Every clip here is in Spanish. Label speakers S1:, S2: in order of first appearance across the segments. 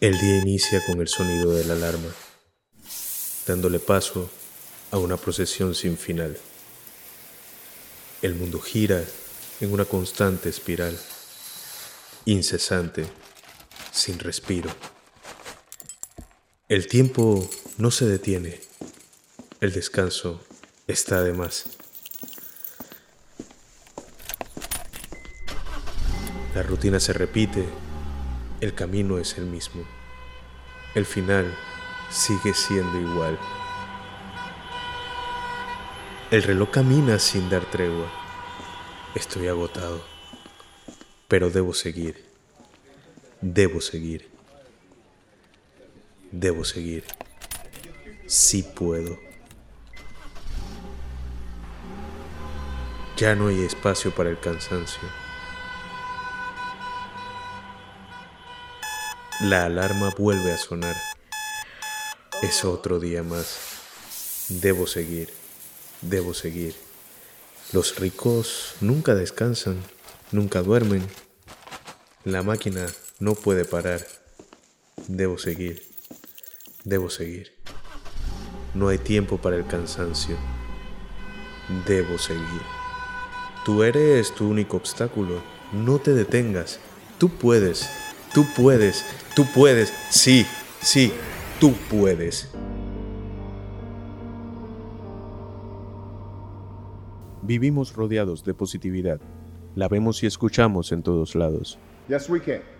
S1: El día inicia con el sonido de la alarma, dándole paso a una procesión sin final. El mundo gira en una constante espiral, incesante, sin respiro. El tiempo no se detiene, el descanso está de más. La rutina se repite el camino es el mismo. El final sigue siendo igual. El reloj camina sin dar tregua. Estoy agotado, pero debo seguir. Debo seguir. Debo seguir. Sí puedo. Ya no hay espacio para el cansancio. La alarma vuelve a sonar. Es otro día más. Debo seguir, debo seguir. Los ricos nunca descansan, nunca duermen. La máquina no puede parar. Debo seguir, debo seguir. No hay tiempo para el cansancio. Debo seguir. Tú eres tu único obstáculo. No te detengas. Tú puedes. Tú puedes, tú puedes, sí, sí, tú puedes. Vivimos rodeados de positividad. La vemos y escuchamos en todos lados.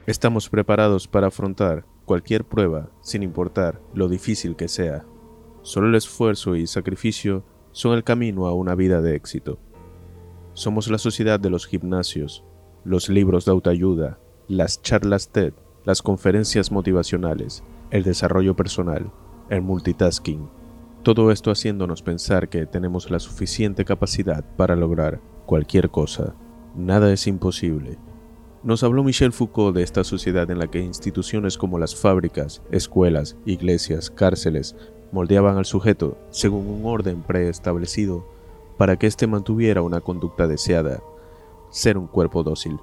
S1: Estamos preparados para afrontar cualquier prueba, sin importar lo difícil que sea. Solo el esfuerzo y sacrificio son el camino a una vida de éxito. Somos la sociedad de los gimnasios, los libros de autoayuda, las charlas TED, las conferencias motivacionales, el desarrollo personal, el multitasking. Todo esto haciéndonos pensar que tenemos la suficiente capacidad para lograr cualquier cosa. Nada es imposible. Nos habló Michel Foucault de esta sociedad en la que instituciones como las fábricas, escuelas, iglesias, cárceles moldeaban al sujeto según un orden preestablecido para que éste mantuviera una conducta deseada, ser un cuerpo dócil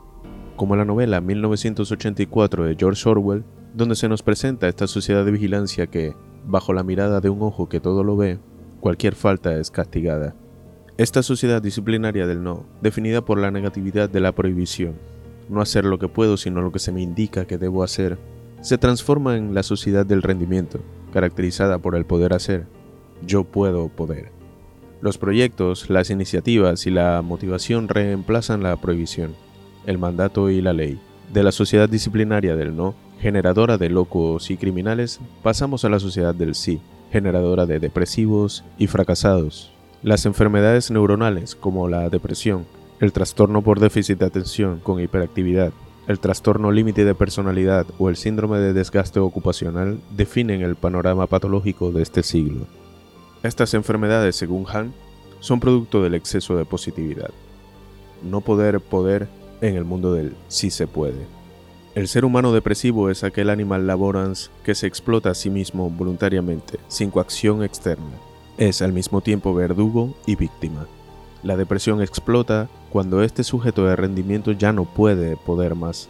S1: como la novela 1984 de George Orwell, donde se nos presenta esta sociedad de vigilancia que, bajo la mirada de un ojo que todo lo ve, cualquier falta es castigada. Esta sociedad disciplinaria del no, definida por la negatividad de la prohibición, no hacer lo que puedo sino lo que se me indica que debo hacer, se transforma en la sociedad del rendimiento, caracterizada por el poder hacer. Yo puedo poder. Los proyectos, las iniciativas y la motivación reemplazan la prohibición el mandato y la ley. De la sociedad disciplinaria del no, generadora de locos y criminales, pasamos a la sociedad del sí, generadora de depresivos y fracasados. Las enfermedades neuronales como la depresión, el trastorno por déficit de atención con hiperactividad, el trastorno límite de personalidad o el síndrome de desgaste ocupacional definen el panorama patológico de este siglo. Estas enfermedades, según Han, son producto del exceso de positividad. No poder poder en el mundo del sí se puede. El ser humano depresivo es aquel animal laborans que se explota a sí mismo voluntariamente, sin coacción externa. Es al mismo tiempo verdugo y víctima. La depresión explota cuando este sujeto de rendimiento ya no puede poder más.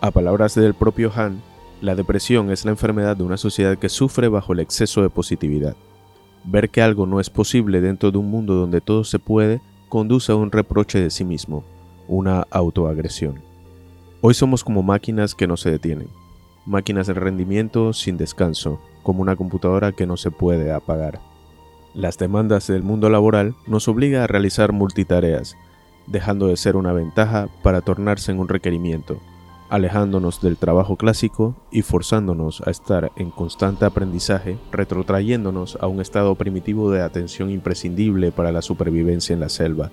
S1: A palabras del propio Han, la depresión es la enfermedad de una sociedad que sufre bajo el exceso de positividad. Ver que algo no es posible dentro de un mundo donde todo se puede conduce a un reproche de sí mismo, una autoagresión. Hoy somos como máquinas que no se detienen, máquinas de rendimiento sin descanso, como una computadora que no se puede apagar. Las demandas del mundo laboral nos obligan a realizar multitareas, dejando de ser una ventaja para tornarse en un requerimiento, alejándonos del trabajo clásico y forzándonos a estar en constante aprendizaje, retrotrayéndonos a un estado primitivo de atención imprescindible para la supervivencia en la selva.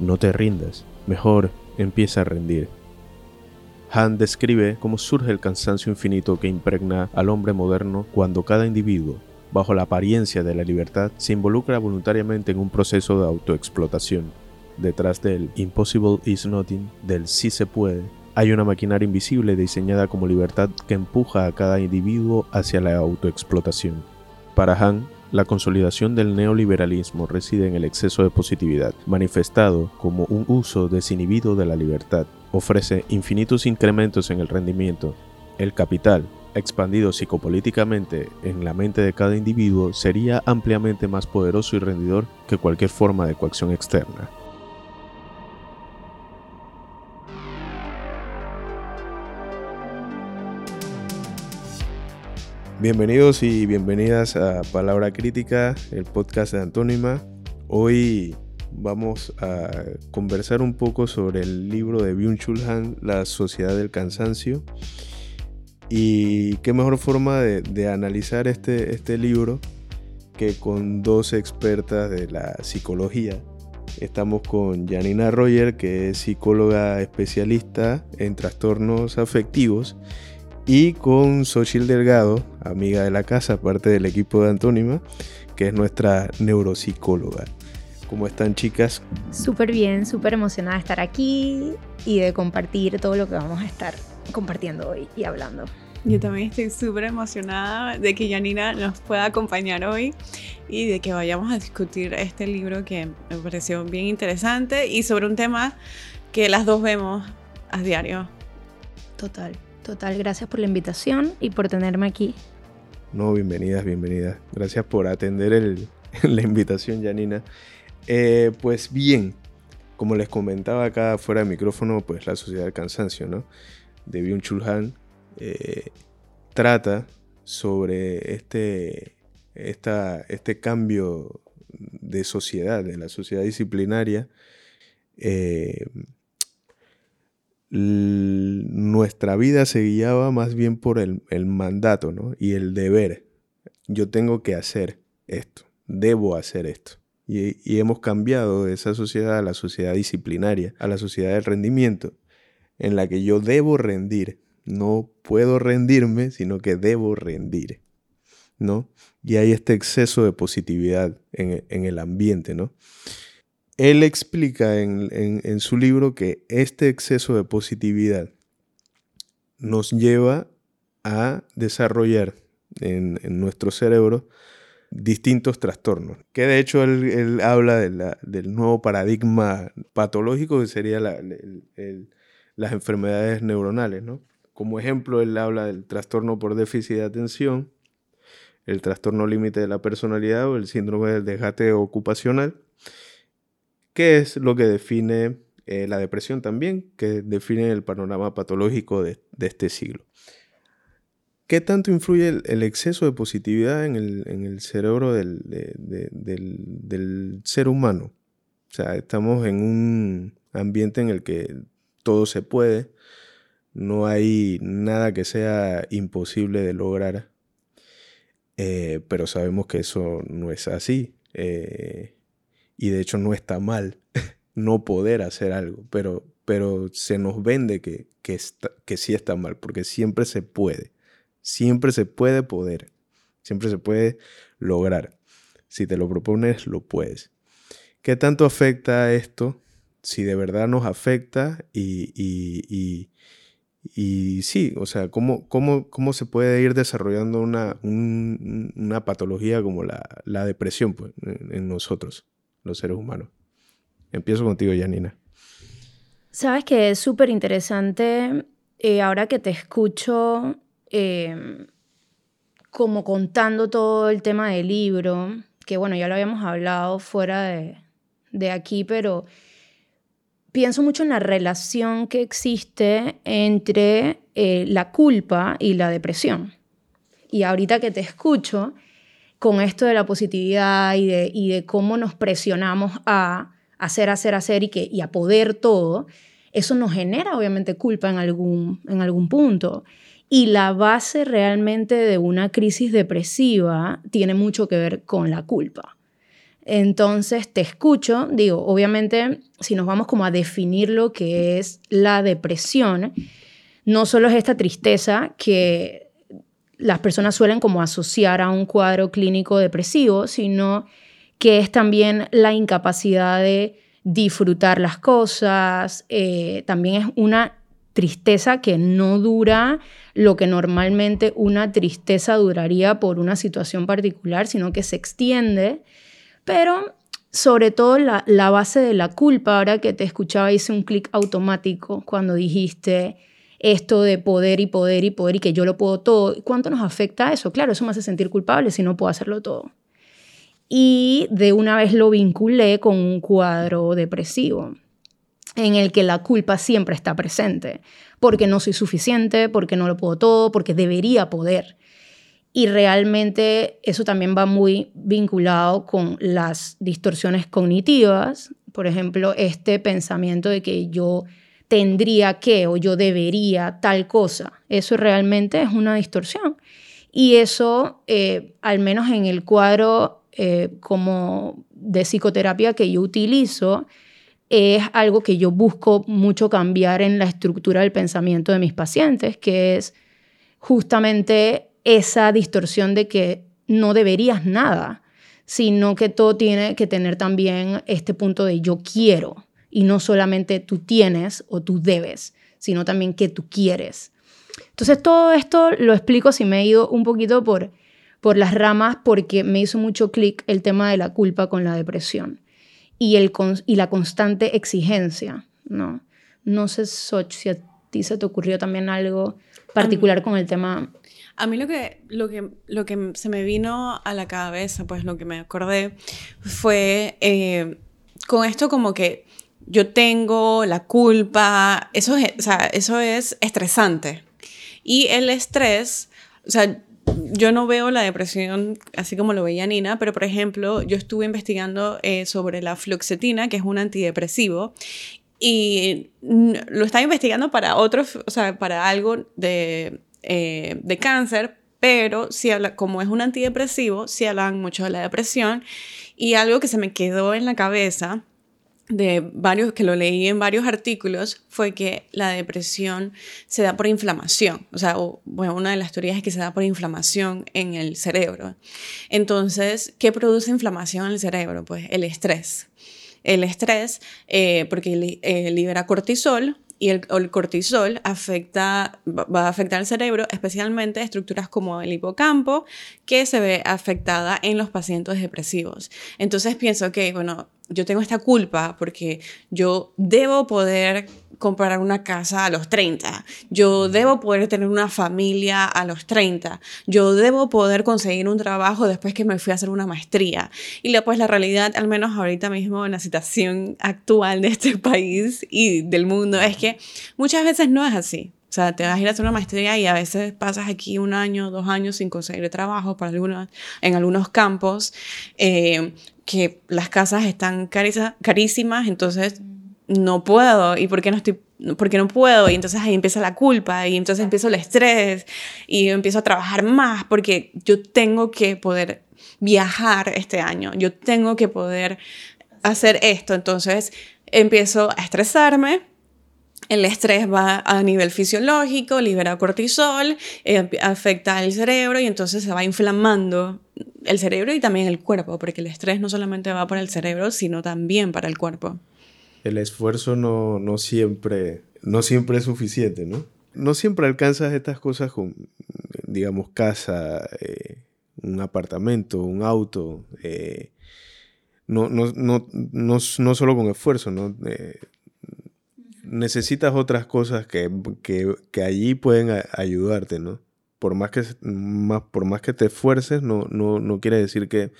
S1: No te rindas, mejor empieza a rendir. Han describe cómo surge el cansancio infinito que impregna al hombre moderno cuando cada individuo, bajo la apariencia de la libertad, se involucra voluntariamente en un proceso de autoexplotación. Detrás del impossible is nothing, del sí se puede, hay una maquinaria invisible diseñada como libertad que empuja a cada individuo hacia la autoexplotación. Para Han, la consolidación del neoliberalismo reside en el exceso de positividad, manifestado como un uso desinhibido de la libertad. Ofrece infinitos incrementos en el rendimiento. El capital, expandido psicopolíticamente en la mente de cada individuo, sería ampliamente más poderoso y rendidor que cualquier forma de coacción externa. Bienvenidos y bienvenidas a Palabra Crítica, el podcast de Antónima. Hoy vamos a conversar un poco sobre el libro de Byung-Chul Han, La Sociedad del Cansancio. Y qué mejor forma de, analizar este, este libro que con dos expertas de la psicología. Estamos con Janina Roger, que es psicóloga especialista en trastornos afectivos y con Xochil Delgado, amiga de la casa, parte del equipo de Antónima, que es nuestra neuropsicóloga. ¿Cómo están chicas?
S2: Súper bien, súper emocionada de estar aquí y de compartir todo lo que vamos a estar compartiendo hoy y hablando.
S3: Yo también estoy súper emocionada de que Janina nos pueda acompañar hoy y de que vayamos a discutir este libro que me pareció bien interesante y sobre un tema que las dos vemos a diario.
S2: Total. Total, gracias por la invitación y por tenerme aquí.
S1: No, bienvenidas, bienvenidas. Gracias por atender la invitación, Janina. Eh, pues bien, como les comentaba acá fuera de micrófono, pues la sociedad del cansancio, ¿no? De Byung Chul eh, trata sobre este, esta, este cambio de sociedad, de la sociedad disciplinaria, eh, nuestra vida se guiaba más bien por el, mandato ¿no? y el deber. Yo tengo que hacer esto, debo hacer esto. Y, y, hemos cambiado de esa sociedad a la sociedad disciplinaria, a la sociedad del rendimiento, en la que yo debo rendir. No puedo rendirme, sino que debo rendir. ¿no? Y hay este exceso de positividad en, en el ambiente, ¿no? Él explica en, su libro que este exceso de positividad nos lleva a desarrollar en, nuestro cerebro distintos trastornos. Que de hecho él, habla del nuevo paradigma patológico que sería las enfermedades neuronales. Como ejemplo, él habla del trastorno por déficit de atención, el trastorno límite de la personalidad o el síndrome del desgaste ocupacional ¿Qué es lo que define eh, la depresión también, que define el panorama patológico de, este siglo. ¿Qué tanto influye el, exceso de positividad en el, cerebro del, ser humano? O sea, estamos en un ambiente en el que todo se puede, no hay nada que sea imposible de lograr, eh, pero sabemos que eso no es así. Eh, y de hecho no está mal no poder hacer algo, pero, pero se nos vende que, que, que sí está mal, porque siempre se puede, siempre se puede poder, siempre se puede lograr. Si te lo propones, lo puedes. ¿Qué tanto afecta esto? Si de verdad nos afecta y, y, y, sí, o sea, ¿cómo, cómo, cómo se puede ir desarrollando una, una patología como la, la depresión pues, en nosotros? Los seres humanos. Empiezo contigo, Janina.
S2: Sabes que es súper interesante eh, ahora que te escucho em, como contando todo el tema del libro, que bueno, ya lo habíamos hablado fuera de, aquí, pero pienso mucho en la relación que existe entre eh, la culpa y la depresión. Y ahorita que te escucho, con esto de la positividad y de, cómo nos presionamos a hacer, hacer, hacer y a poder todo, eso nos genera obviamente culpa en algún, en algún punto. Y la base realmente de una crisis depresiva tiene mucho que ver con la culpa. Entonces te escucho, digo, obviamente si nos vamos como a definir lo que es la depresión, no solo es esta tristeza que las personas suelen como asociar a un cuadro clínico depresivo, sino que es también la incapacidad de disfrutar las cosas, eh, también es una tristeza que no dura lo que normalmente una tristeza duraría por una situación particular, sino que se extiende, pero sobre todo la, la base de la culpa, ahora que te escuchaba hice un clic automático cuando dijiste esto de poder y poder y poder y que yo lo puedo todo. ¿Cuánto nos afecta eso? Claro, eso me hace sentir culpable si no puedo hacerlo todo. Y de una vez lo vinculé con un cuadro depresivo en el que la culpa siempre está presente, porque no soy suficiente, porque no lo puedo todo, porque debería poder. Y realmente eso también va muy vinculado con las distorsiones cognitivas, por ejemplo, este pensamiento de que yo tendría que o yo debería tal cosa. Eso realmente es una distorsión. Y eso, eh, al menos en el cuadro eh, como de psicoterapia que yo utilizo, es algo que yo busco mucho cambiar en la estructura del pensamiento de mis pacientes, que es justamente esa distorsión de que no deberías nada, sino que todo tiene que tener también este punto de yo quiero y no solamente tú tienes o tú debes, sino también que tú quieres. Entonces todo esto lo explico si me he ido un poquito por, por las ramas porque me hizo mucho clic el tema de la culpa con la depresión y, el, y la constante exigencia, ¿no? No sé, si a ti se te ocurrió también algo particular con el tema.
S3: A mí lo que, lo, que, lo que se me vino a la cabeza, pues lo que me acordé, fue eh, con esto como que yo tengo la culpa, eso es, eso es estresante. Y el estrés, o sea, yo no veo la depresión así como lo veía Nina, pero por ejemplo, yo estuve investigando eh, sobre la fluoxetina, que es un antidepresivo, y lo estaba investigando para otros, o sea, para algo de, eh, de cáncer, pero si habla, como es un antidepresivo, sí hablan mucho de la depresión. Y algo que se me quedó en la cabeza de varios, que lo leí en varios artículos, fue que la depresión se da por inflamación. O sea, bueno, una de las teorías es que se da por inflamación en el cerebro. Entonces, ¿qué produce inflamación en el cerebro? Pues el estrés. El estrés, eh, porque eh, libera cortisol, y el, cortisol afecta, va a afectar el cerebro, especialmente estructuras como el hipocampo, que se ve afectada en los pacientes depresivos. Entonces pienso que, bueno, yo tengo esta culpa porque yo debo poder comprar una casa a los 30, yo debo poder tener una familia a los 30, yo debo poder conseguir un trabajo después que me fui a hacer una maestría. Y pues la realidad, al menos ahorita mismo en la situación actual de este país y del mundo, es que muchas veces no es así. O sea, te vas a ir a hacer una maestría y a veces pasas aquí un año, dos años sin conseguir trabajo para algunos, en algunos campos. Eh, que las casas están carísimas, entonces no puedo. ¿Y por qué no estoy porque no puedo y entonces ahí empieza la culpa y entonces empiezo el estrés y empiezo a trabajar más porque yo tengo que poder viajar este año, yo tengo que poder hacer esto, entonces empiezo a estresarme el estrés va a nivel fisiológico, libera cortisol, eh, afecta al cerebro y entonces se va inflamando el cerebro y también el cuerpo, porque el estrés no solamente va para el cerebro, sino también para el cuerpo.
S1: El esfuerzo no, no siempre, no siempre es suficiente, ¿no? No siempre alcanzas estas cosas con, digamos, casa, eh, un apartamento, un auto. Eh, no, no, no, no, no, solo con esfuerzo, ¿no? Necesitas otras cosas que, que, allí pueden ayudarte, ¿no? Por más que, más, por más que te esfuerces, no, no, no quiere decir que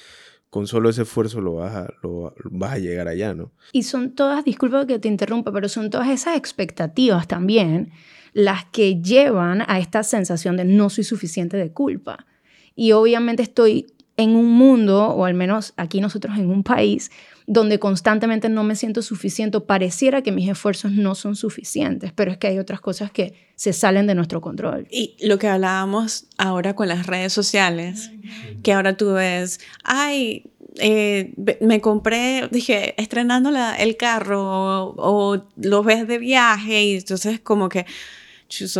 S1: con solo ese esfuerzo lo vas, a, lo vas a llegar allá, ¿no?
S2: Y son todas, disculpa que te interrumpa, pero son todas esas expectativas también las que llevan a esta sensación de no soy suficiente de culpa. Y obviamente estoy en un mundo, o al menos aquí nosotros en un país, donde constantemente no me siento suficiente, pareciera que mis esfuerzos no son suficientes, pero es que hay otras cosas que se salen de nuestro control.
S3: Y lo que hablábamos ahora con las redes sociales, que ahora tú ves, ay, eh, me compré, dije, estrenando el carro o, lo ves de viaje y entonces como que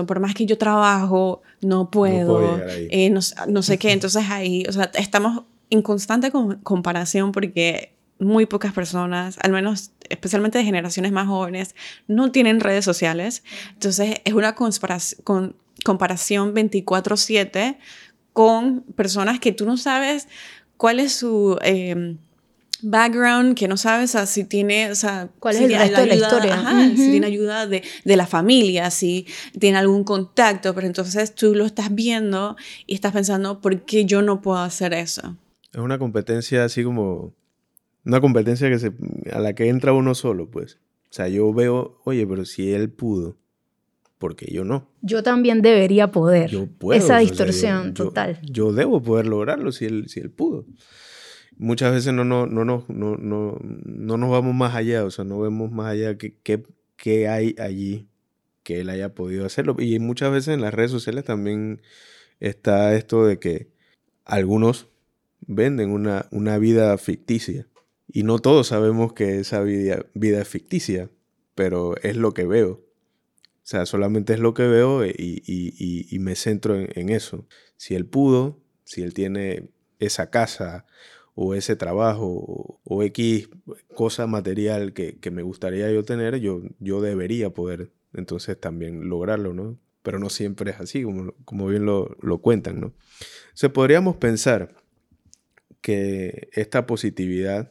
S3: por más que yo trabajo, no puedo, eh, no, sé qué. Entonces ahí, o sea, estamos en constante comparación porque muy pocas personas, al menos especialmente de generaciones más jóvenes, no tienen redes sociales. Entonces es una comparación 24/7 con personas que tú no sabes cuál es su... Em, background que no sabes si tiene, o sea,
S2: ¿cuál es el resto de la historia?
S3: Si tiene ayuda de, de, la familia, si tiene algún contacto, pero entonces tú lo estás viendo y estás pensando, ¿por qué yo no puedo hacer eso?
S1: Es una competencia así como, una competencia que se, a la que entra uno solo, pues. O sea, yo veo, oye, pero si él pudo, porque yo no.
S2: Yo también debería poder. Yo puedo. Esa distorsión total.
S1: Yo, debo poder lograrlo si él, si él pudo muchas veces no, no, no, no, no, no, no nos vamos más allá, o sea, no vemos más allá que, que, hay allí que él haya podido hacerlo. Y muchas veces en las redes sociales también está esto de que algunos venden una, una vida ficticia. Y no todos sabemos que esa vida, vida es ficticia, pero es lo que veo. O sea, solamente es lo que veo y, y, y, me centro en, en, eso. Si él pudo, si él tiene esa casa o ese trabajo o, X cosa material que, me gustaría yo tener, yo, yo debería poder entonces también lograrlo, ¿no? Pero no siempre es así, como, como bien lo, cuentan, ¿no? O podríamos pensar que esta positividad,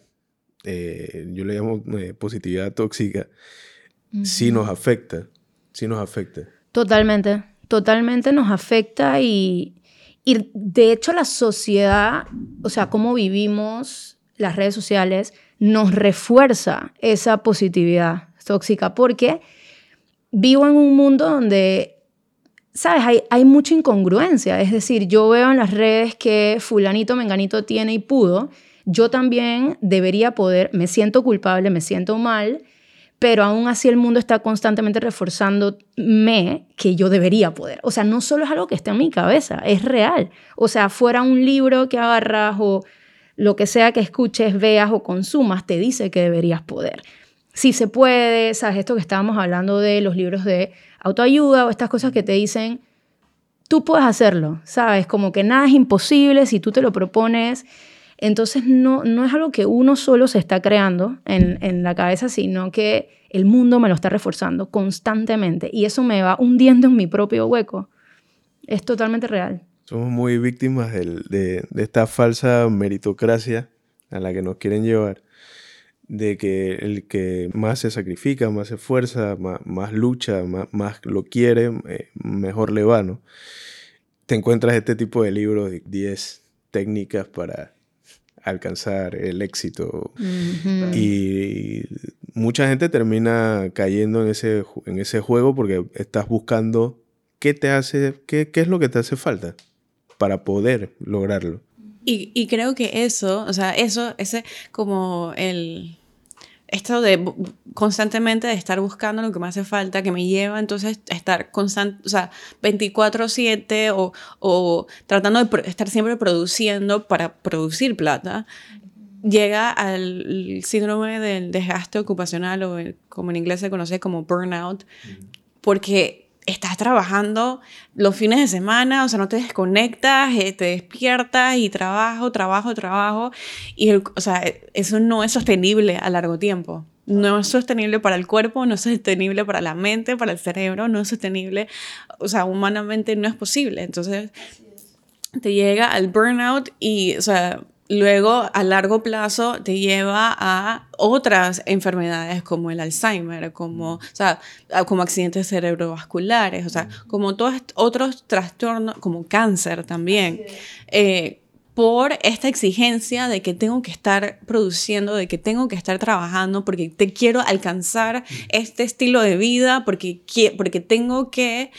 S1: eh, yo le llamo eh, positividad tóxica, sí nos afecta, sí nos afecta.
S2: Totalmente, totalmente nos afecta y, y de hecho la sociedad, o sea, cómo vivimos las redes sociales, nos refuerza esa positividad tóxica porque vivo en un mundo donde, ¿sabes? Hay, hay mucha incongruencia. Es decir, yo veo en las redes que fulanito, menganito tiene y pudo. Yo también debería poder, me siento culpable, me siento mal pero aún así el mundo está constantemente reforzándome que yo debería poder. O sea, no solo es algo que está en mi cabeza, es real. O sea, fuera un libro que agarras o lo que sea que escuches, veas o consumas, te dice que deberías poder. Si se puede, ¿sabes? Esto que estábamos hablando de los libros de autoayuda o estas cosas que te dicen, tú puedes hacerlo, ¿sabes? Como que nada es imposible si tú te lo propones entonces no, no es algo que uno solo se está creando en, en la cabeza, sino que el mundo me lo está reforzando constantemente y eso me va hundiendo en mi propio hueco. Es totalmente real.
S1: Somos muy víctimas de, de, esta falsa meritocracia a la que nos quieren llevar, de que el que más se sacrifica, más se esfuerza, más, más lucha, más, más, lo quiere, eh, mejor le va, ¿no? Te encuentras este tipo de libros de 10 técnicas para alcanzar el éxito. Y mucha gente termina cayendo en ese, en ese juego porque estás buscando qué te hace, qué, qué es lo que te hace falta para poder lograrlo.
S3: Y, y creo que eso, o sea, eso, ese como el esto de constantemente de estar buscando lo que me hace falta, que me lleva entonces a estar constante, o sea, 24/7 o, o tratando de estar siempre produciendo para producir plata, llega al síndrome del desgaste ocupacional o como en inglés se conoce como burnout, porque estás trabajando los fines de semana, o sea, no te desconectas, eh, te despiertas y trabajo, trabajo, trabajo. Y, o sea, eso no es sostenible a largo tiempo. No es sostenible para el cuerpo, no es sostenible para la mente, para el cerebro, no es sostenible, o sea, humanamente no es posible. Entonces, te llega al burnout y, o sea, luego a largo plazo te lleva a otras enfermedades como el Alzheimer, como, o sea, como accidentes cerebrovasculares, o sea, como todos otros trastornos, como cáncer también. Eh, por esta exigencia de que tengo que estar produciendo, de que tengo que estar trabajando, porque te quiero alcanzar este estilo de vida, porque, porque tengo que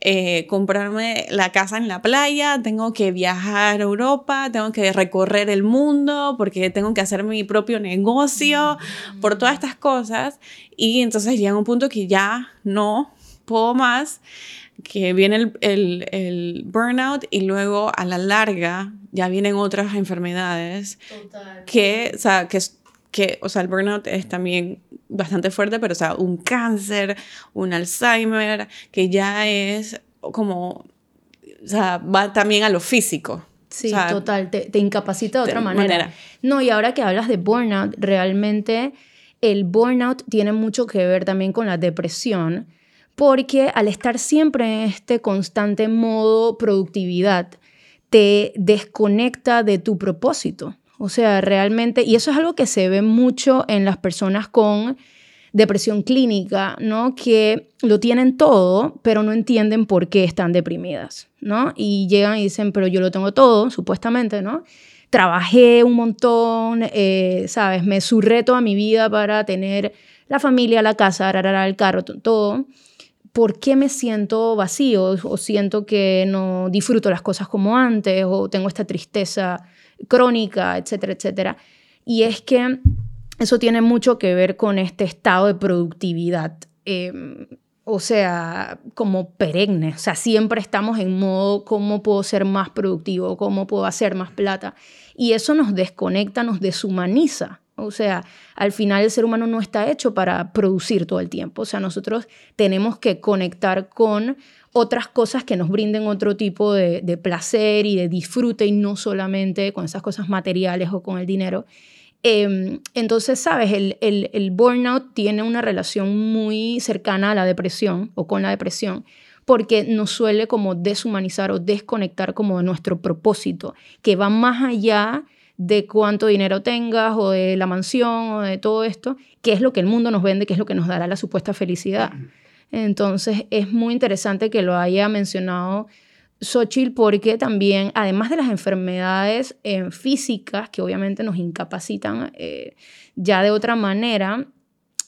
S3: eh, comprarme la casa en la playa, tengo que viajar a Europa, tengo que recorrer el mundo, porque tengo que hacer mi propio negocio, por todas estas cosas. Y entonces llega un punto que ya no puedo más, que viene el, el, el burnout y luego a la larga ya vienen otras enfermedades que, o sea, que, que, o sea, el burnout es también bastante fuerte, pero, o sea, un cáncer, un Alzheimer, que ya es como, o sea, va también a lo físico.
S2: Sí, total, te, te, incapacita de otra manera. No, y ahora que hablas de burnout, realmente el burnout tiene mucho que ver también con la depresión, porque al estar siempre en este constante modo productividad, te desconecta de tu propósito. O sea, realmente, y eso es algo que se ve mucho en las personas con depresión clínica, ¿no? Que lo tienen todo, pero no entienden por qué están deprimidas, ¿no? Y llegan y dicen, pero yo lo tengo todo, supuestamente, ¿no? Trabajé un montón, eh, ¿sabes? Me surré toda mi vida para tener la familia, la casa, el carro, todo. ¿Por qué me siento vacío o siento que no disfruto las cosas como antes o tengo esta tristeza crónica, etcétera, etcétera? Y es que eso tiene mucho que ver con este estado de productividad. Em, o sea, como perenne. O sea, siempre estamos en modo cómo puedo ser más productivo, cómo puedo hacer más plata. Y eso nos desconecta, nos deshumaniza. O sea, al final el ser humano no está hecho para producir todo el tiempo. O sea, nosotros tenemos que conectar con otras cosas que nos brinden otro tipo de, placer y de disfrute y no solamente con esas cosas materiales o con el dinero. Em, entonces, sabes, el, el, burnout tiene una relación muy cercana a la depresión o con la depresión porque nos suele como deshumanizar o desconectar como de nuestro propósito, que va más allá de cuánto dinero tengas o de la mansión o de todo esto, que es lo que el mundo nos vende, que es lo que nos dará la supuesta felicidad. Entonces es muy interesante que lo haya mencionado Xochitl porque también, además de las enfermedades eh, físicas que obviamente nos incapacitan eh, ya de otra manera,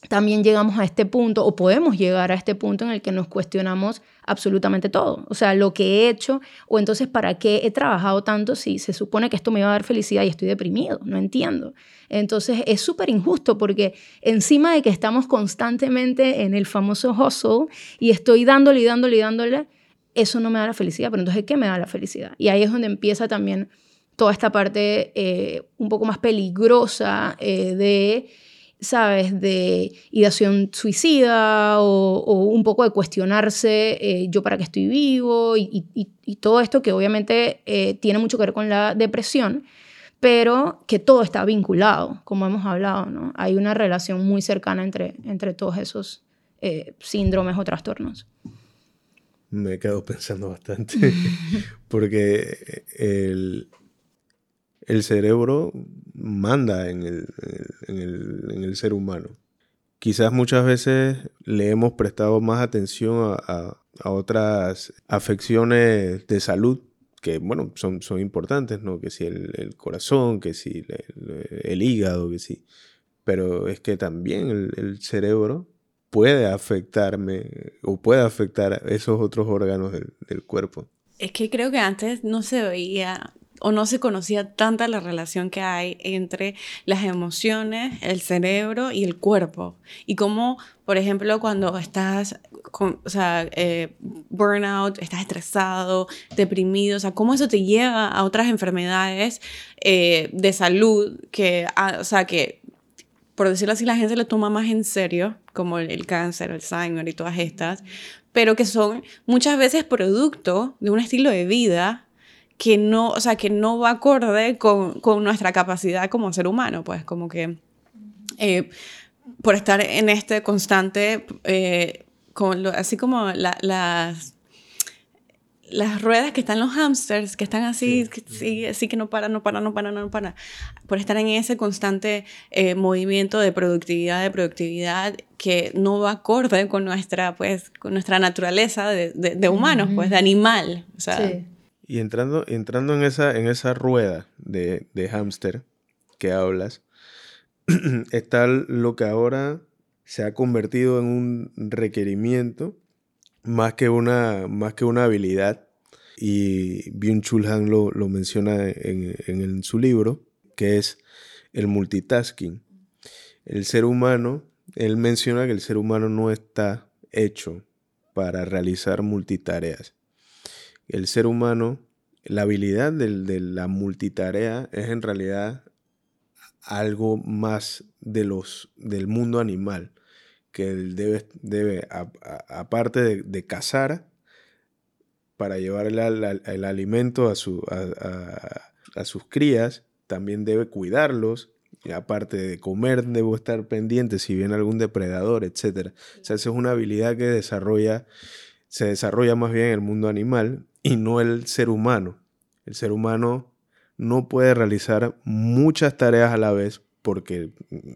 S2: también llegamos a este punto o podemos llegar a este punto en el que nos cuestionamos absolutamente todo. O sea, lo que he hecho o entonces para qué he trabajado tanto si se supone que esto me va a dar felicidad y estoy deprimido. No entiendo. Entonces es súper injusto porque encima de que estamos constantemente en el famoso hustle y estoy dándole y dándole y dándole, eso no me da la felicidad, pero entonces, ¿qué me da la felicidad? Y ahí es donde empieza también toda esta parte eh, un poco más peligrosa eh, de, ¿sabes?, de ideación suicida o, un poco de cuestionarse eh, yo para qué estoy vivo y, y todo esto que obviamente tiene mucho que ver con la depresión, pero que todo está vinculado, como hemos hablado, ¿no? Hay una relación muy cercana entre, entre todos esos síndromes o trastornos
S1: me he quedado pensando bastante, porque el, el, cerebro manda en el, en, el, en el, ser humano. Quizás muchas veces le hemos prestado más atención a, a, otras afecciones de salud que, bueno, son, son importantes, ¿no? Que si el, corazón, que si el, hígado, que si... Pero es que también el cerebro puede afectarme o puede afectar esos otros órganos del, cuerpo.
S3: Es que creo que antes no se veía o no se conocía tanta la relación que hay entre las emociones, el cerebro y el cuerpo. Y cómo, por ejemplo, cuando estás, con, o sea, eh, burnout, estás estresado, deprimido, o sea, cómo eso te lleva a otras enfermedades eh, de salud que, ah, o sea, que por decirlo así, la gente lo toma más en serio, como el, cáncer, el Alzheimer y todas estas, pero que son muchas veces producto de un estilo de vida que no, o sea, que no va acorde con, con nuestra capacidad como ser humano, pues como que eh, por estar en este constante, eh, así como las las ruedas que están los hamsters, que están así, sí. así que no paran, no paran, no paran, no paran, por estar en ese constante eh, movimiento de productividad, de productividad que no va acorde con nuestra, pues, con nuestra naturaleza de, de, humanos, pues, de animal. O sea.
S1: Y entrando, entrando en, esa, en esa rueda de, de hámster que hablas, está lo que ahora se ha convertido en un requerimiento más que una, más que una habilidad. Y Byung-Chul lo, lo menciona en, en, su libro, que es el multitasking. El ser humano, él menciona que el ser humano no está hecho para realizar multitareas. El ser humano, la habilidad de, la multitarea es en realidad algo más de los, del mundo animal que debe, debe aparte de, cazar, para llevar el, alimento a, su, a, sus crías, también debe cuidarlos, aparte de comer, debe estar pendiente si viene algún depredador, etc. O sea, esa es una habilidad que desarrolla, se desarrolla más bien en el mundo animal y no el ser humano. El ser humano no puede realizar muchas tareas a la vez porque mm,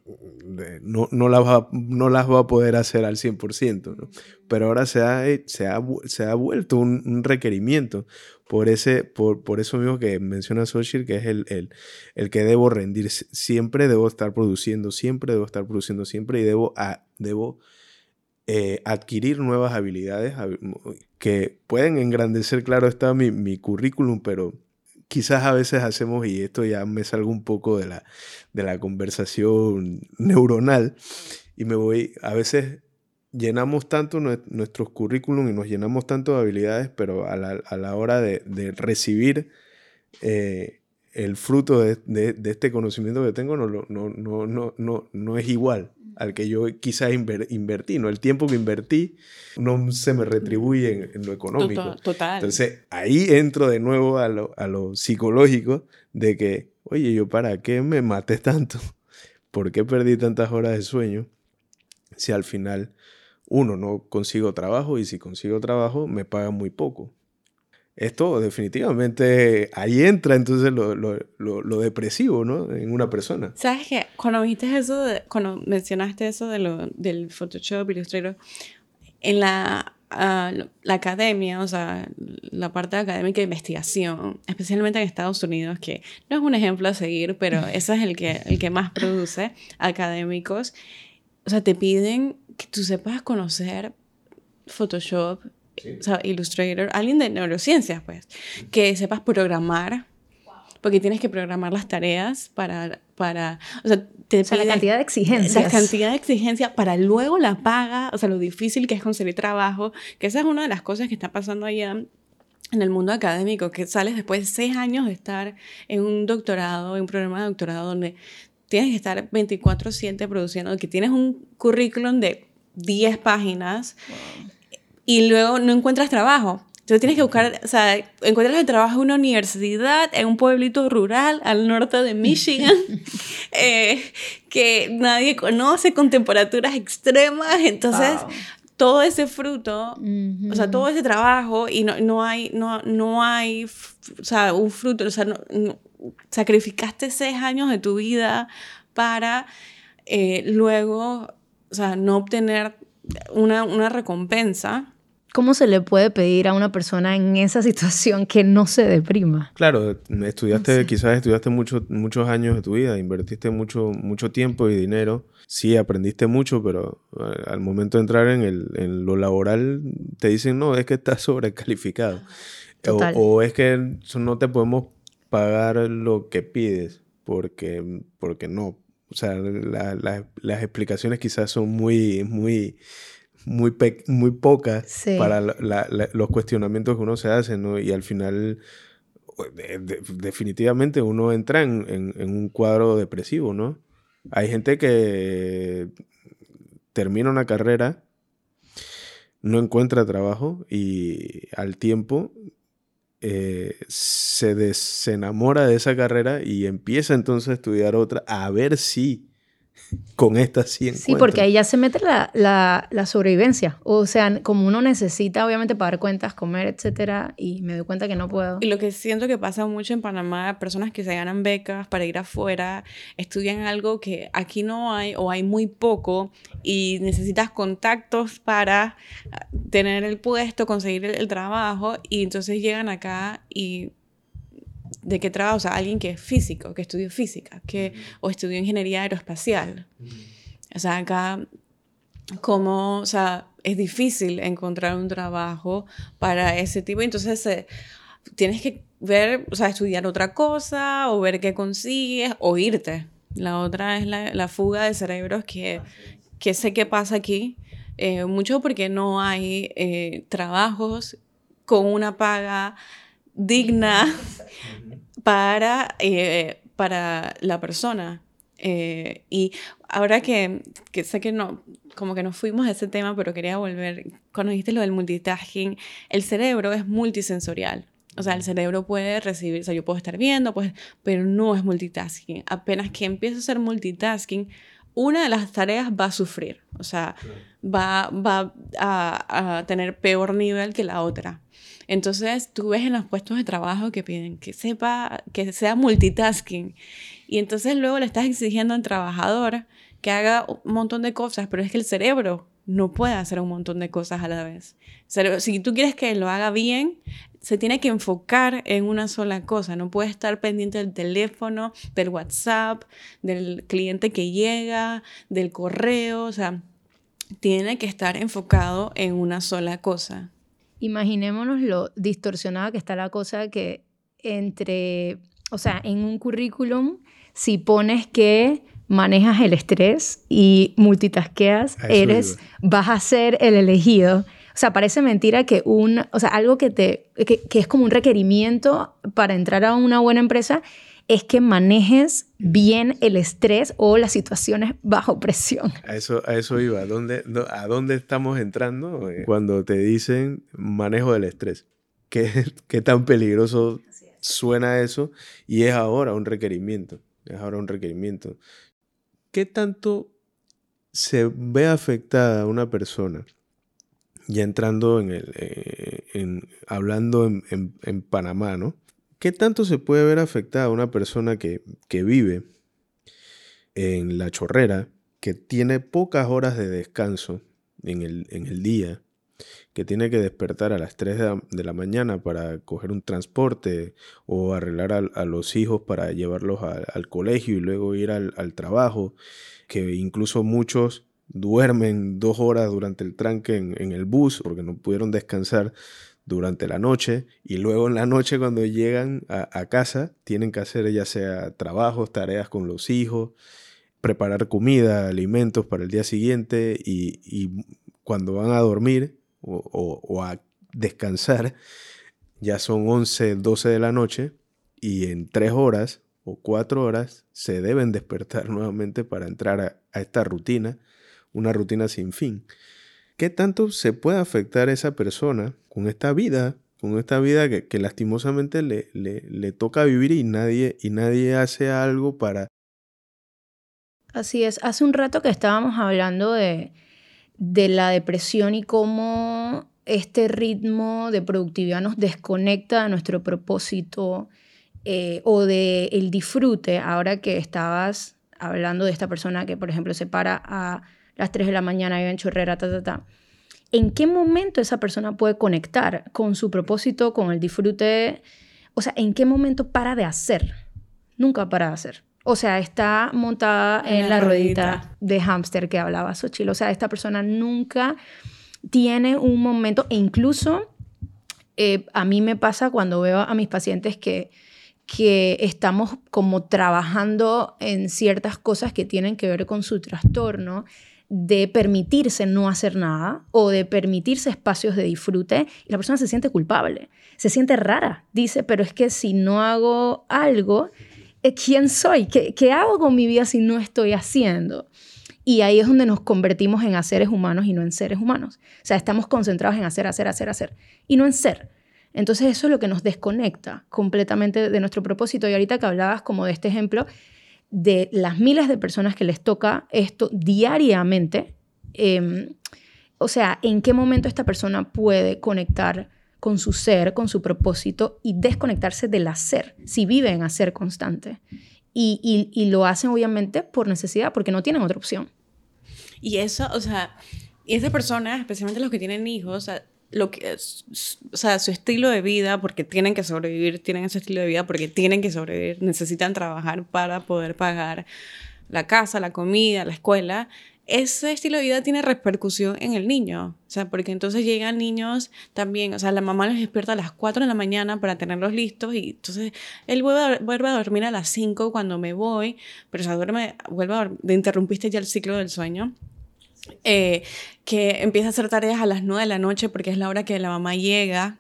S1: no, no, las, va, no las va a poder hacer al 100%, ¿no? Pero ahora se ha, se ha, se ha vuelto un, requerimiento por, ese, por, por, eso mismo que menciona Soshir, que es el, el, el, que debo rendir. Siempre debo estar produciendo, siempre debo estar produciendo, siempre y debo, debo eh, adquirir nuevas habilidades que pueden engrandecer, claro está, mi, currículum, pero quizás a veces hacemos, y esto ya me salgo un poco de la, de la conversación neuronal, y me voy, a veces llenamos tanto nuestros currículum y nos llenamos tanto de habilidades, pero a la, a la hora de, de recibir eh, el fruto de, de, este conocimiento que tengo no, no, no, no, no, no es igual al que yo quizás invertí, ¿no? El tiempo que invertí no se me retribuye en, lo económico.
S3: Total.
S1: Entonces ahí entro de nuevo a lo, a lo psicológico de que, oye, yo para qué me maté tanto, por qué perdí tantas horas de sueño, si al final uno no consigo trabajo y si consigo trabajo me pagan muy poco esto definitivamente ahí entra entonces lo, lo, lo, depresivo, ¿no? En una persona.
S3: ¿Sabes qué? Cuando viste eso, cuando mencionaste eso de lo, del Photoshop, Illustrator, en la, ah, la academia, o sea, la parte académica de investigación, especialmente en Estados Unidos, que no es un ejemplo a seguir, pero ese es el que, el que más produce académicos, o sea, te piden que tú sepas conocer Photoshop, o sea, Illustrator, alguien de neurociencias, pues, que sepas programar, porque tienes que programar las tareas para, para o sea,
S2: te la cantidad de exigencias.
S3: La cantidad de exigencias para luego la paga, o sea, lo difícil que es conseguir trabajo, que esa es una de las cosas que está pasando allá en el mundo académico, que sales después de seis años de estar en un doctorado, en un programa de doctorado donde tienes que estar 24/7 produciendo, que tienes un currículum de 10 páginas y luego no encuentras trabajo. Entonces tienes que buscar, o sea, encuentras el trabajo en una universidad, en un pueblito rural al norte de Michigan, eh, que nadie conoce, con temperaturas extremas. Entonces, todo ese fruto, o sea, todo ese trabajo, y no, no hay, no, no hay, o sea, un fruto, o sea, sacrificaste seis años de tu vida para eh, luego, o sea, no obtener una, una recompensa
S2: ¿Cómo se le puede pedir a una persona en esa situación que no se deprima?
S1: Claro, estudiaste, quizás estudiaste mucho, muchos años de tu vida, invertiste mucho, mucho tiempo y dinero. Sí, aprendiste mucho, pero eh, al momento de entrar en, el, en lo laboral te dicen, no, es que estás sobrecalificado. O, o, es que no te podemos pagar lo que pides, porque, porque no. O sea, las explicaciones quizás son muy, muy muy, muy pocas para los cuestionamientos que uno se hace, ¿no? Y al final, definitivamente uno entra en, un cuadro depresivo, ¿no? Hay gente que termina una carrera, no encuentra trabajo y al tiempo eh, se desenamora de esa carrera y empieza entonces a estudiar otra a ver si con esta sí
S2: Sí, porque ahí ya se mete la, la, la, sobrevivencia. O sea, como uno necesita obviamente pagar cuentas, comer, etcétera, y me doy cuenta que no puedo.
S3: Y lo que siento que pasa mucho en Panamá, personas que se ganan becas para ir afuera, estudian algo que aquí no hay o hay muy poco y necesitas contactos para tener el puesto, conseguir el trabajo y entonces llegan acá y de qué trabaja, o sea, alguien que es físico, que estudió física, que, o estudió ingeniería aeroespacial. O sea, acá, como, o sea, es difícil encontrar un trabajo para ese tipo, entonces eh, tienes que ver, o sea, estudiar otra cosa, o ver qué consigues, o irte. La otra es la, la fuga de cerebros que, que sé qué pasa aquí, eh, mucho porque no hay eh, trabajos con una paga digna para, eh, para la persona. Eh, y ahora que, que, sé que no, como que nos fuimos a ese tema, pero quería volver, cuando dijiste lo del multitasking, el cerebro es multisensorial. O sea, el cerebro puede recibir, o sea, yo puedo estar viendo, pues, pero no es multitasking. Apenas que empiezo a hacer multitasking, una de las tareas va a sufrir, o sea, va, va a, a, tener peor nivel que la otra. Entonces tú ves en los puestos de trabajo que piden que sepa, que sea multitasking. Y entonces luego le estás exigiendo al trabajador que haga un montón de cosas, pero es que el cerebro no puede hacer un montón de cosas a la vez. Si tú quieres que lo haga bien, se tiene que enfocar en una sola cosa. No puede estar pendiente del teléfono, del WhatsApp, del cliente que llega, del correo. O sea, tiene que estar enfocado en una sola cosa.
S2: Imaginémonos lo distorsionada que está la cosa que entre, o sea, en un currículum, si pones que manejas el estrés y multitasqueas, eres, vas a ser el elegido. O sea, parece mentira que un, o sea, algo que, te, que, que es como un requerimiento para entrar a una buena empresa es que manejes bien el estrés o las situaciones bajo presión.
S1: A eso, a eso iba. ¿A dónde, ¿A dónde estamos entrando eh, cuando te dicen manejo del estrés? ¿Qué, qué tan peligroso suena eso? Y es ahora un requerimiento. Es ahora un requerimiento. ¿qué tanto se ve afectada una persona? Ya entrando en el, eh, hablando en, Panamá, ¿no? ¿Qué tanto se puede ver afectada una persona que, vive en la chorrera, que tiene pocas horas de descanso en el, en el día, que tiene que despertar a las 3 de la, mañana para coger un transporte o arreglar a, los hijos para llevarlos al colegio y luego ir al, trabajo, que incluso muchos duermen dos horas durante el tranque en, el bus porque no pudieron descansar durante la noche y luego en la noche cuando llegan a, casa tienen que hacer ya sea trabajos, tareas con los hijos, preparar comida, alimentos para el día siguiente y cuando van a dormir o, a descansar, ya son 11, 12 de la noche y en 3 horas o 4 horas se deben despertar nuevamente para entrar a, esta rutina, una rutina sin fin. ¿Qué tanto se puede afectar a esa persona con esta vida, con esta vida que, lastimosamente le, le, toca vivir y nadie, y nadie hace algo para...
S2: Así es, hace un rato que estábamos hablando de, de la depresión y cómo este ritmo de productividad nos desconecta de nuestro propósito eh, o de disfrute. Ahora que estabas hablando de esta persona que, por ejemplo, se para a las 3 de la mañana y en chorrera, ta, ta, ta. ¿En qué momento esa persona puede conectar con su propósito, con el disfrute? O sea, ¿en qué momento para de hacer? Nunca para de hacer. O sea, está montada en, la, ruedita, de hámster que hablaba Xochitl. O sea, esta persona nunca tiene un momento, e incluso eh, a mí me pasa cuando veo a mis pacientes que, que estamos como trabajando en ciertas cosas que tienen que ver con su trastorno, de permitirse no hacer nada o de permitirse espacios de disfrute y la persona se siente culpable, se siente rara. Dice, pero es que si no hago algo, eh, ¿quién soy? ¿Qué, ¿Qué, hago con mi vida si no estoy haciendo? Y ahí es donde nos convertimos en seres humanos y no en seres humanos. O sea, estamos concentrados en hacer, hacer, hacer, hacer y no en ser. Entonces eso es lo que nos desconecta completamente de nuestro propósito. Y ahorita que hablabas como de este ejemplo, de las miles de personas que les toca esto diariamente, em, o sea, ¿en qué momento esta persona puede conectar con su ser, con su propósito y desconectarse del hacer, si vive en hacer constante. Y, y, lo hacen obviamente por necesidad, porque no tienen otra opción.
S3: Y eso, o sea, esas personas, especialmente los que tienen hijos, lo que, o sea, su estilo de vida, porque tienen que sobrevivir, tienen ese estilo de vida porque tienen que sobrevivir, necesitan trabajar para poder pagar la casa, la comida, la escuela, ese estilo de vida tiene repercusión en el niño. O sea, porque entonces llegan niños también, o sea, la mamá los despierta a las 4 de la mañana para tenerlos listos y entonces él vuelve a, vuelve a dormir a las 5 cuando me voy, pero o sea, duerme, vuelve a dormir, interrumpiste ya el ciclo del sueño. Eh, que empieza a hacer tareas a las 9 de la noche porque es la hora que la mamá llega.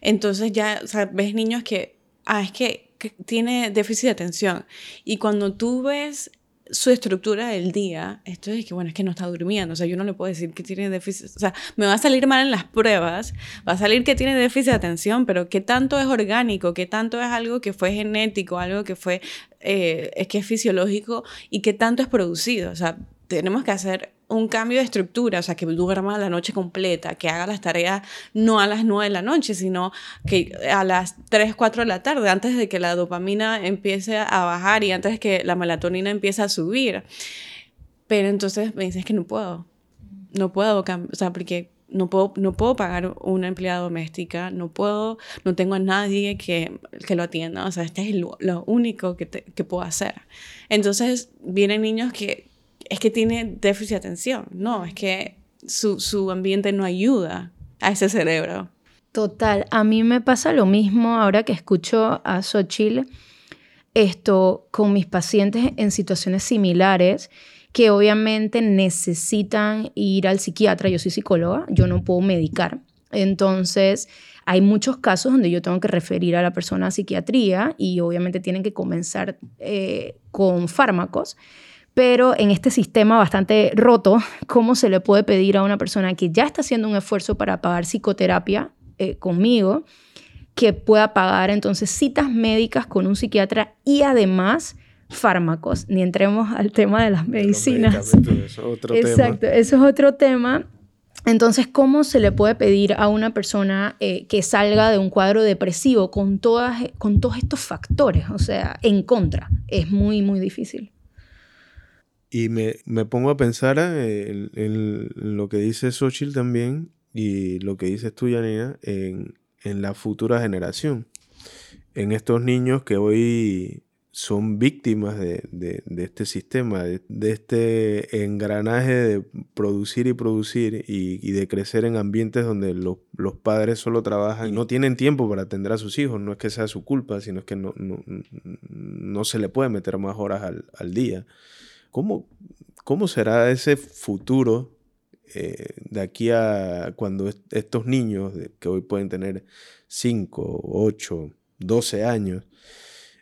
S3: Entonces ya, o ves niños que, ah, es que, que tiene déficit de atención. Y cuando tú ves su estructura del día, esto es que, bueno, es que no está durmiendo, o sea, yo no le puedo decir que tiene déficit, o sea, me va a salir mal en las pruebas, va a salir que tiene déficit de atención, pero qué tanto es orgánico, qué tanto es algo que fue genético, algo que fue, eh, es que es fisiológico y qué tanto es producido, o sea, tenemos que hacer un cambio de estructura, o sea, que duerma la noche completa, que haga las tareas no a las 9 de la noche, sino que a las 3, 4 de la tarde, antes de que la dopamina empiece a bajar y antes de que la melatonina empiece a subir. Pero entonces me dices que no puedo, no puedo, o sea, porque no puedo, no puedo pagar una empleada doméstica, no puedo, no tengo a nadie que, que lo atienda, o sea, este es lo, único que, que puedo hacer. Entonces vienen niños que es que tiene déficit de atención. No, es que su, su ambiente no ayuda a ese cerebro.
S2: Total, a mí me pasa lo mismo ahora que escucho a Xochitl esto con mis pacientes en situaciones similares que obviamente necesitan ir al psiquiatra. Yo soy psicóloga, yo no puedo medicar. Entonces, hay muchos casos donde yo tengo que referir a la persona a psiquiatría y obviamente tienen que comenzar eh, con fármacos pero en este sistema bastante roto, ¿cómo se le puede pedir a una persona que ya está haciendo un esfuerzo para pagar psicoterapia eh, conmigo, que pueda pagar entonces citas médicas con un psiquiatra y además fármacos? Ni entremos al tema de las medicinas. Exacto, eso es otro tema. Entonces, ¿cómo se le puede pedir a una persona eh, que salga de un cuadro depresivo con, todas, con todos estos factores? O sea, en contra. Es muy, muy difícil.
S1: Y me, me pongo a pensar eh, en, lo que dice Xochitl también y lo que dices tú, Yanina, en, en la futura generación. En estos niños que hoy son víctimas de, de, de este sistema, de, de, este engranaje de producir y producir y, y de crecer en ambientes donde los, los, padres solo trabajan y no tienen tiempo para atender a sus hijos. No es que sea su culpa, sino es que no, no, no se le puede meter más horas al, al día. ¿Cómo, cómo será ese futuro eh, de aquí a cuando estos niños, que hoy pueden tener 5, 8, 12 años,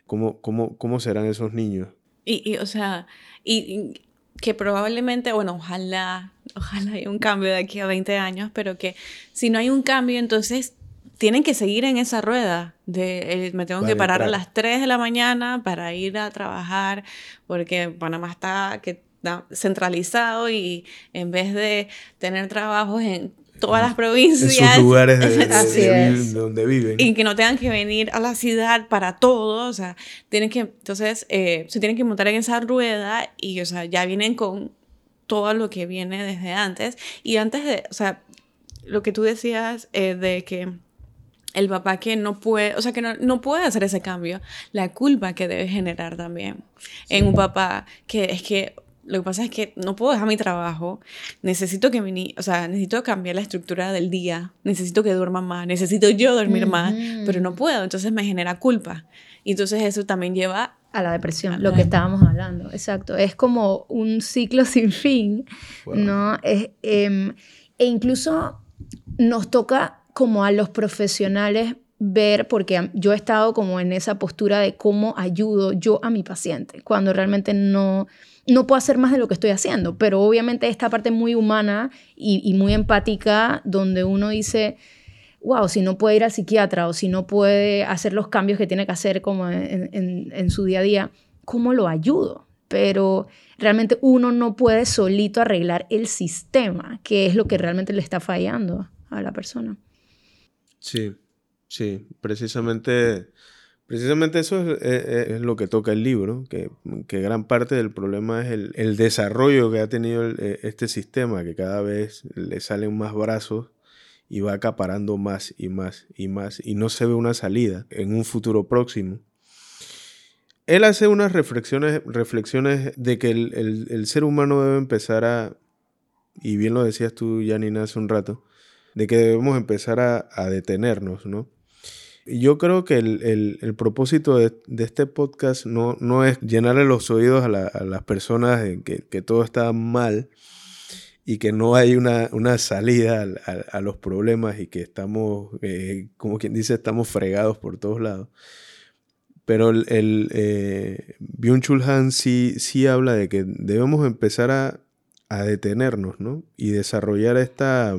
S1: ¿cómo, cómo, cómo serán esos niños?
S3: Y, o sea, y, que probablemente, bueno, ojalá, ojalá haya un cambio de aquí a 20 años, pero que si no hay un cambio, entonces tienen que seguir en esa rueda de eh, me tengo que parar a las 3 de la mañana para ir a trabajar porque Panamá está, que, centralizado y en vez de tener trabajos en todas las provincias. En
S1: sus lugares de, donde viven.
S3: Y que no tengan que venir a la ciudad para todo. O sea, tienen que, entonces, eh, se tienen que montar en esa rueda y, o sea, ya vienen con todo lo que viene desde antes. Y antes de, o sea, lo que tú decías eh, de que el papá que no puede, o sea, que no, puede hacer ese cambio, la culpa que debe generar también en un papá que es que lo que pasa es que no puedo dejar mi trabajo, necesito que mi, o sea, necesito cambiar la estructura del día, necesito que duerma más, necesito yo dormir más, pero no puedo, entonces me genera culpa. Y entonces eso también lleva
S2: a la depresión, lo que estábamos hablando, exacto. Es como un ciclo sin fin, ¿no? Es, em, e incluso nos toca como a los profesionales ver, porque yo he estado como en esa postura de cómo ayudo yo a mi paciente, cuando realmente no, no puedo hacer más de lo que estoy haciendo, pero obviamente esta parte muy humana y, muy empática, donde uno dice, wow, si no puede ir al psiquiatra o si no puede hacer los cambios que tiene que hacer como en, en su día a día, ¿cómo lo ayudo? Pero realmente uno no puede solito arreglar el sistema, que es lo que realmente le está fallando a la persona.
S1: Sí, sí, precisamente, precisamente eso es, lo que toca el libro, que, gran parte del problema es el, desarrollo que ha tenido e, este sistema, que cada vez le salen más brazos y va acaparando más y más y más y no se ve una salida en un futuro próximo. Él hace unas reflexiones, reflexiones de que el, el ser humano debe empezar a, y bien lo decías tú, Janina, hace un rato, de que debemos empezar a, detenernos, ¿no? Yo creo que el, propósito de, este podcast no, es llenarle los oídos a, las personas que, todo está mal y que no hay una, salida a, los problemas y que estamos, eh, como quien dice, estamos fregados por todos lados. Pero el, el eh, Byung-Chul sí, sí habla de que debemos empezar a, a detenernos, ¿no? Y desarrollar esta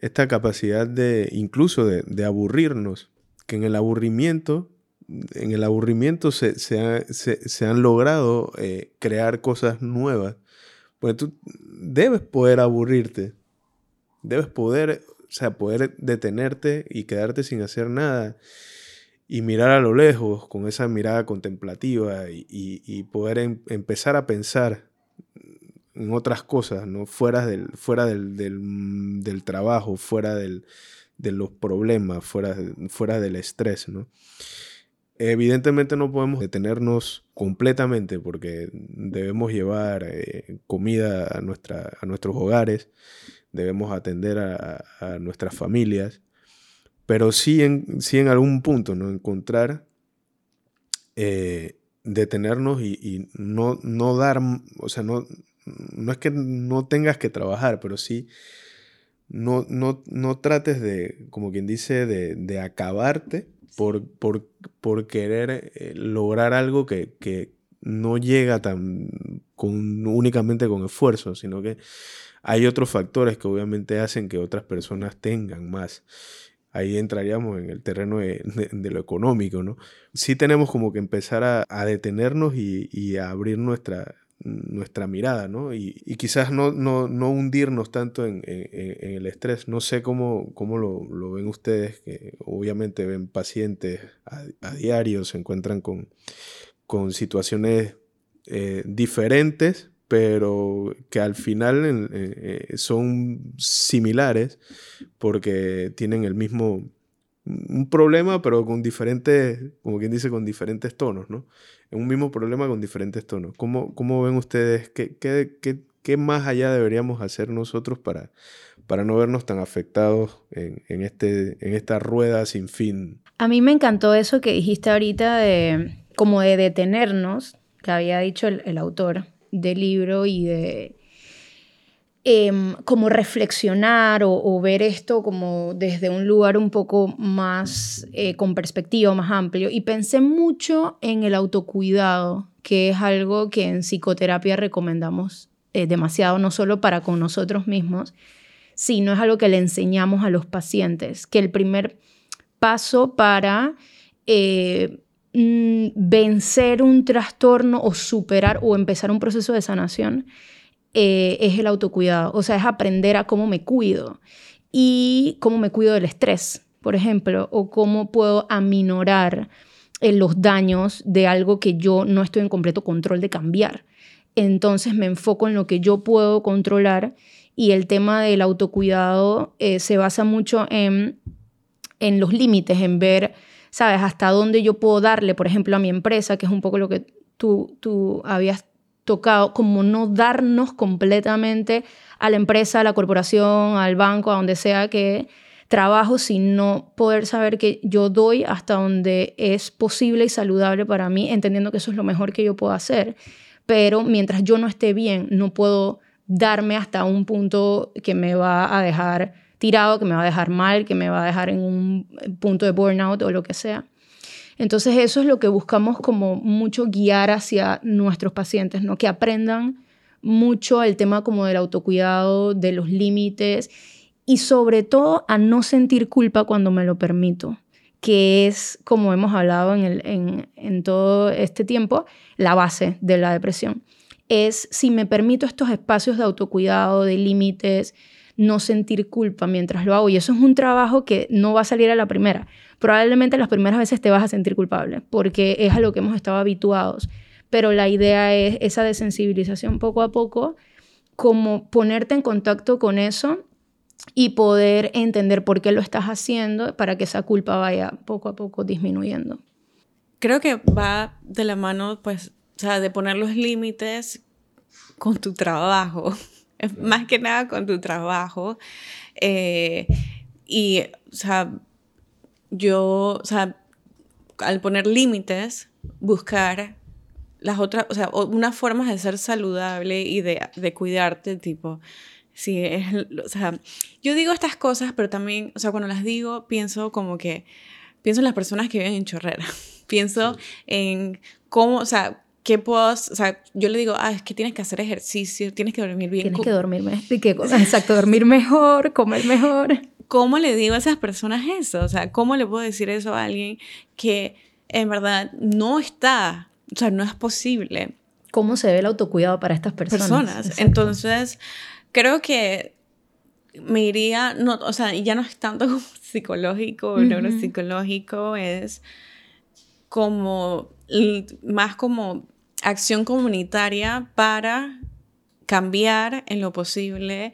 S1: esta capacidad de incluso de, aburrirnos, que en el aburrimiento, en el aburrimiento se, se, han logrado eh, crear cosas nuevas, Pues tú debes poder aburrirte. Debes poder, o sea, poder detenerte y quedarte sin hacer nada y mirar a lo lejos con esa mirada contemplativa y, poder em, empezar a pensar en otras cosas, ¿no? Fuera del, fuera del, del, trabajo, fuera del, de los problemas, fuera, fuera del estrés, ¿no? Evidentemente no podemos detenernos completamente porque debemos llevar eh, comida a, nuestra, a nuestros hogares, debemos atender a, nuestras familias, pero sí en, sí en algún punto ¿no? encontrar, eh, detenernos y, no, no dar, o sea, no, no es que no tengas que trabajar, pero sí no, no, no trates de, como quien dice, de, de acabarte por, por, por querer eh, lograr algo que, que, no llega tan con, únicamente con esfuerzo, sino que hay otros factores que obviamente hacen que otras personas tengan más. Ahí entraríamos en el terreno de, de, lo económico, ¿no? Sí tenemos como que empezar a, a detenernos y, y, a abrir nuestra, nuestra mirada, ¿no? Y, quizás no, no, no, hundirnos tanto en, el estrés. No sé cómo, cómo lo, ven ustedes, que obviamente ven pacientes a, diario, se encuentran con, con situaciones eh, diferentes, pero que al final eh, son similares porque tienen el mismo un problema, pero con diferentes, como quien dice, con diferentes tonos, ¿no? un mismo problema con diferentes tonos. ¿Cómo, cómo ven ustedes qué, qué, qué, más allá deberíamos hacer nosotros para, para no vernos tan afectados en, en, este, en esta rueda sin fin?
S2: A mí me encantó eso que dijiste ahorita de como de detenernos, que había dicho el autor del libro y de Em, como reflexionar o, ver esto como desde un lugar un poco más eh, con perspectiva, más amplio. Y pensé mucho en el autocuidado, que es algo que en psicoterapia recomendamos eh, demasiado, no solo para con nosotros mismos, sino es algo que le enseñamos a los pacientes, que el primer paso para... Eh, mm, vencer un trastorno o superar o empezar un proceso de sanación eh, es el autocuidado, o sea, es aprender a cómo me cuido y cómo me cuido del estrés, por ejemplo, o cómo puedo aminorar eh, los daños de algo que yo no estoy en completo control de cambiar. Entonces me enfoco en lo que yo puedo controlar y el tema del autocuidado eh, se basa mucho en, en los límites, en ver, ¿sabes?, hasta dónde yo puedo darle, por ejemplo, a mi empresa, que es un poco lo que tú, tú habías tocado como no darnos completamente a la empresa, a la corporación, al banco, a donde sea que trabajo, sino poder saber que yo doy hasta donde es posible y saludable para mí, entendiendo que eso es lo mejor que yo puedo hacer. Pero mientras yo no esté bien, no puedo darme hasta un punto que me va a dejar tirado, que me va a dejar mal, que me va a dejar en un punto de burnout o lo que sea. Entonces eso es lo que buscamos como mucho guiar hacia nuestros pacientes, ¿no? Que aprendan mucho el tema como del autocuidado, de los límites y sobre todo a no sentir culpa cuando me lo permito, que es, como hemos hablado en, en todo este tiempo, la base de la depresión. Es si me permito estos espacios de autocuidado, de límites, no sentir culpa mientras lo hago. Y eso es un trabajo que no va a salir a la primera probablemente las primeras veces te vas a sentir culpable porque es a lo que hemos estado habituados. Pero la idea es esa desensibilización poco a poco, como ponerte en contacto con eso y poder entender por qué lo estás haciendo para que esa culpa vaya poco a poco disminuyendo.
S3: Creo que va de la mano, pues, o sea, de poner los límites con tu trabajo, más que nada con tu trabajo. Eh, y, o sea, yo, o sea, al poner límites, buscar las otras, o sea, unas formas de ser saludable y de, de cuidarte, tipo, sí, es, o sea, yo digo estas cosas, pero también, o sea, cuando las digo, pienso como que, pienso en las personas que viven en Chorrera, pienso en cómo, o sea, ¿qué puedo, o sea, yo le digo, ah, es que tienes que hacer ejercicio, tienes que dormir bien.
S2: Tienes que dormir mejor. ¿Qué cosa? Exacto, dormir mejor, comer mejor.
S3: ¿Cómo le digo a esas personas eso? O sea, ¿cómo le puedo decir eso a alguien que en verdad no está, o sea, no es posible
S2: cómo se ve el autocuidado para estas personas.
S3: Personas. Entonces, creo que me iría, no, o sea, ya no es tanto como psicológico o neuropsicológico, es como más como acción comunitaria para cambiar en lo posible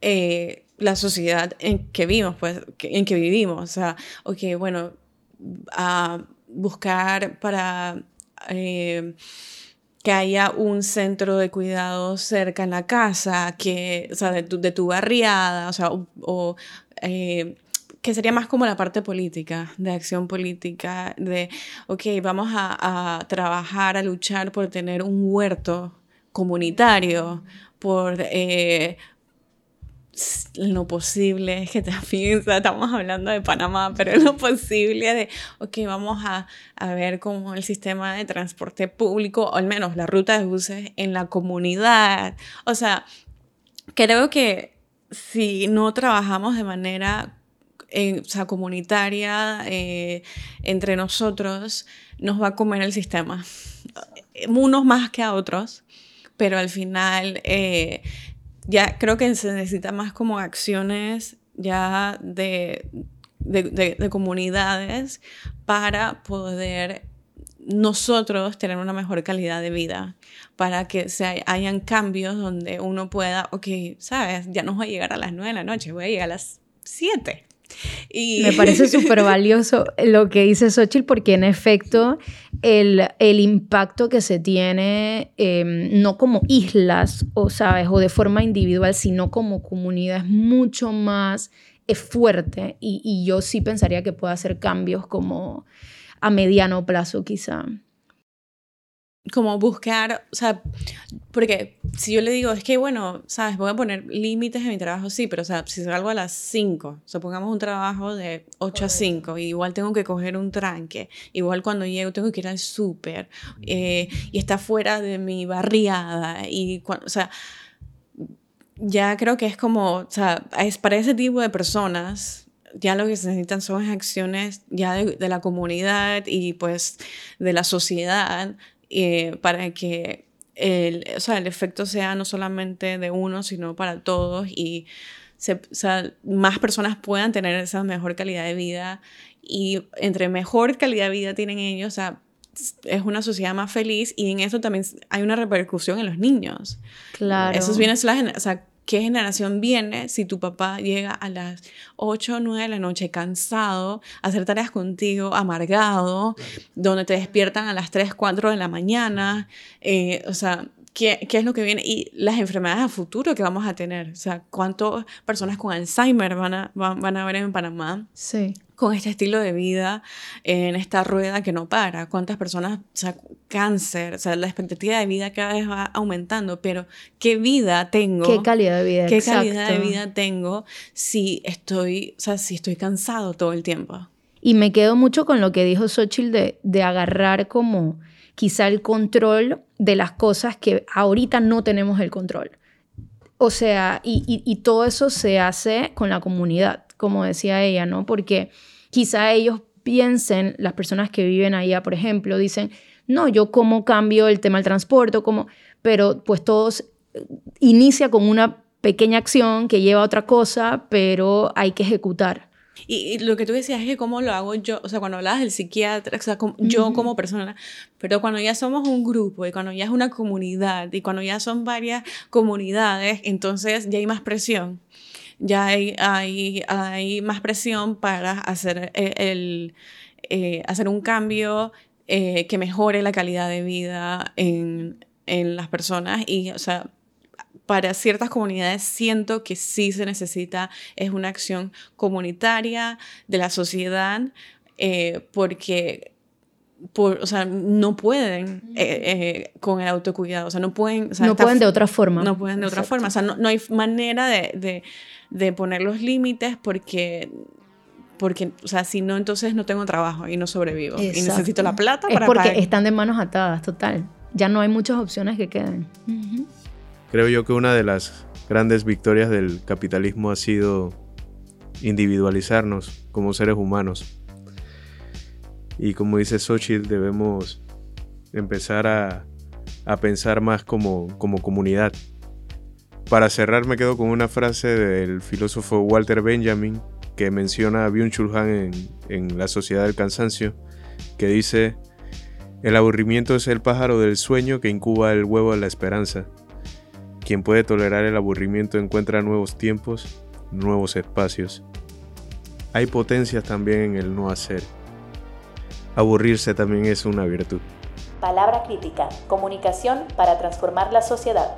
S3: eh, la sociedad en que vivimos, pues, en que vivimos. O sea, bueno, a buscar para eh, que haya un centro de cuidado cerca en la casa, que, o sea, de tu, de tu barriada, o sea, o, eh, que sería más como la parte política, de acción política, de, ok, vamos a, a trabajar, a luchar por tener un huerto comunitario, por eh, lo posible, es que también estamos hablando de Panamá, pero lo posible de, ok, vamos a, a, ver cómo el sistema de transporte público, o al menos la ruta de buses en la comunidad. O sea, creo que si no trabajamos de manera eh, o sea, comunitaria eh, entre nosotros, nos va a comer el sistema. Unos más que a otros, pero al final eh, ya creo que se necesita más como acciones ya de, de, comunidades para poder nosotros tener una mejor calidad de vida, para que se hayan cambios donde uno pueda, ok, sabes, ya no voy a llegar a las 9 de la noche, voy a llegar a las 7.
S2: Y... Me parece súper valioso lo que dice Xochitl porque en efecto el, el impacto que se tiene em, no como islas o sabes o de forma individual sino como comunidad es mucho más es fuerte y, y yo sí pensaría que puede hacer cambios como a mediano plazo quizá
S3: como buscar, o sea, porque si yo le digo, es que bueno, sabes, voy a poner límites en mi trabajo, sí, pero o sea, si salgo a las 5, supongamos un trabajo de 8 a 5, igual tengo que coger un tranque, igual cuando llego tengo que ir al súper, eh, y está fuera de mi barriada, y o sea, ya creo que es como, o sea, es para ese tipo de personas, ya lo que se necesitan son acciones ya de, de la comunidad y pues de la sociedad eh, para que el, o sea, el efecto sea no solamente de uno, sino para todos y se, más personas puedan tener esa mejor calidad de vida y entre mejor calidad de vida tienen ellos, o sea, es una sociedad más feliz y en eso también hay una repercusión en los niños.
S2: Claro.
S3: Eso viene, o sea, ¿Qué generación viene si tu papá llega a las 8 o 9 de la noche cansado, a hacer tareas contigo, amargado, donde te despiertan a las 3, 4 de la mañana? Eh, o sea, ¿qué, ¿qué, es lo que viene? Y las enfermedades a futuro que vamos a tener. O sea, ¿cuántas personas con Alzheimer van a, van, van a haber en Panamá?
S2: Sí
S3: con este estilo de vida en esta rueda que no para. ¿Cuántas personas, o sea, cáncer, o sea, la expectativa de vida cada vez va aumentando, pero ¿qué vida tengo?
S2: ¿Qué calidad de vida?
S3: ¿Qué calidad de vida tengo si estoy, o sea, si estoy cansado todo el tiempo?
S2: Y me quedo mucho con lo que dijo Xochitl de, de agarrar como quizá el control de las cosas que ahorita no tenemos el control. O sea, y, todo eso se hace con la comunidad como decía ella, ¿no? Porque quizá ellos piensen, las personas que viven allá, por ejemplo, dicen, no, yo cómo cambio el tema del transporte, cómo, pero pues todos eh, inicia con una pequeña acción que lleva a otra cosa, pero hay que ejecutar.
S3: Y, lo que tú decías es que cómo lo hago yo, o sea, cuando hablabas del psiquiatra, o sea, yo como persona, pero cuando ya somos un grupo y cuando ya es una comunidad y cuando ya son varias comunidades, entonces ya hay más presión. Ya hay, hay, hay más presión para hacer, eh, el, eh, hacer un cambio eh, que mejore la calidad de vida en, en las personas y, o sea, para ciertas comunidades siento que sí se necesita, es una acción comunitaria de la sociedad, porque por, o sea, no pueden con el autocuidado, o sea, no pueden...
S2: no pueden de otra forma.
S3: No pueden de otra forma, o sea, no, no hay manera de, de poner los límites porque porque, o sea, si no, entonces no tengo trabajo y no sobrevivo. Y necesito la plata para
S2: Es porque están de manos atadas, total. Ya no hay muchas opciones que queden.
S1: Creo yo que una de las grandes victorias del capitalismo ha sido individualizarnos como seres humanos. Y como dice Xochitl, debemos empezar a, a pensar más como, como comunidad. Para cerrar me quedo con una frase del filósofo Walter Benjamin que menciona a Byung-Chul en, en La Sociedad del Cansancio, que dice, el aburrimiento es el pájaro del sueño que incuba el huevo de la esperanza. Quien puede tolerar el aburrimiento encuentra nuevos tiempos, nuevos espacios. Hay potencias también en el no hacer. Aburrirse también es una virtud.
S4: Palabra crítica, comunicación para transformar la sociedad.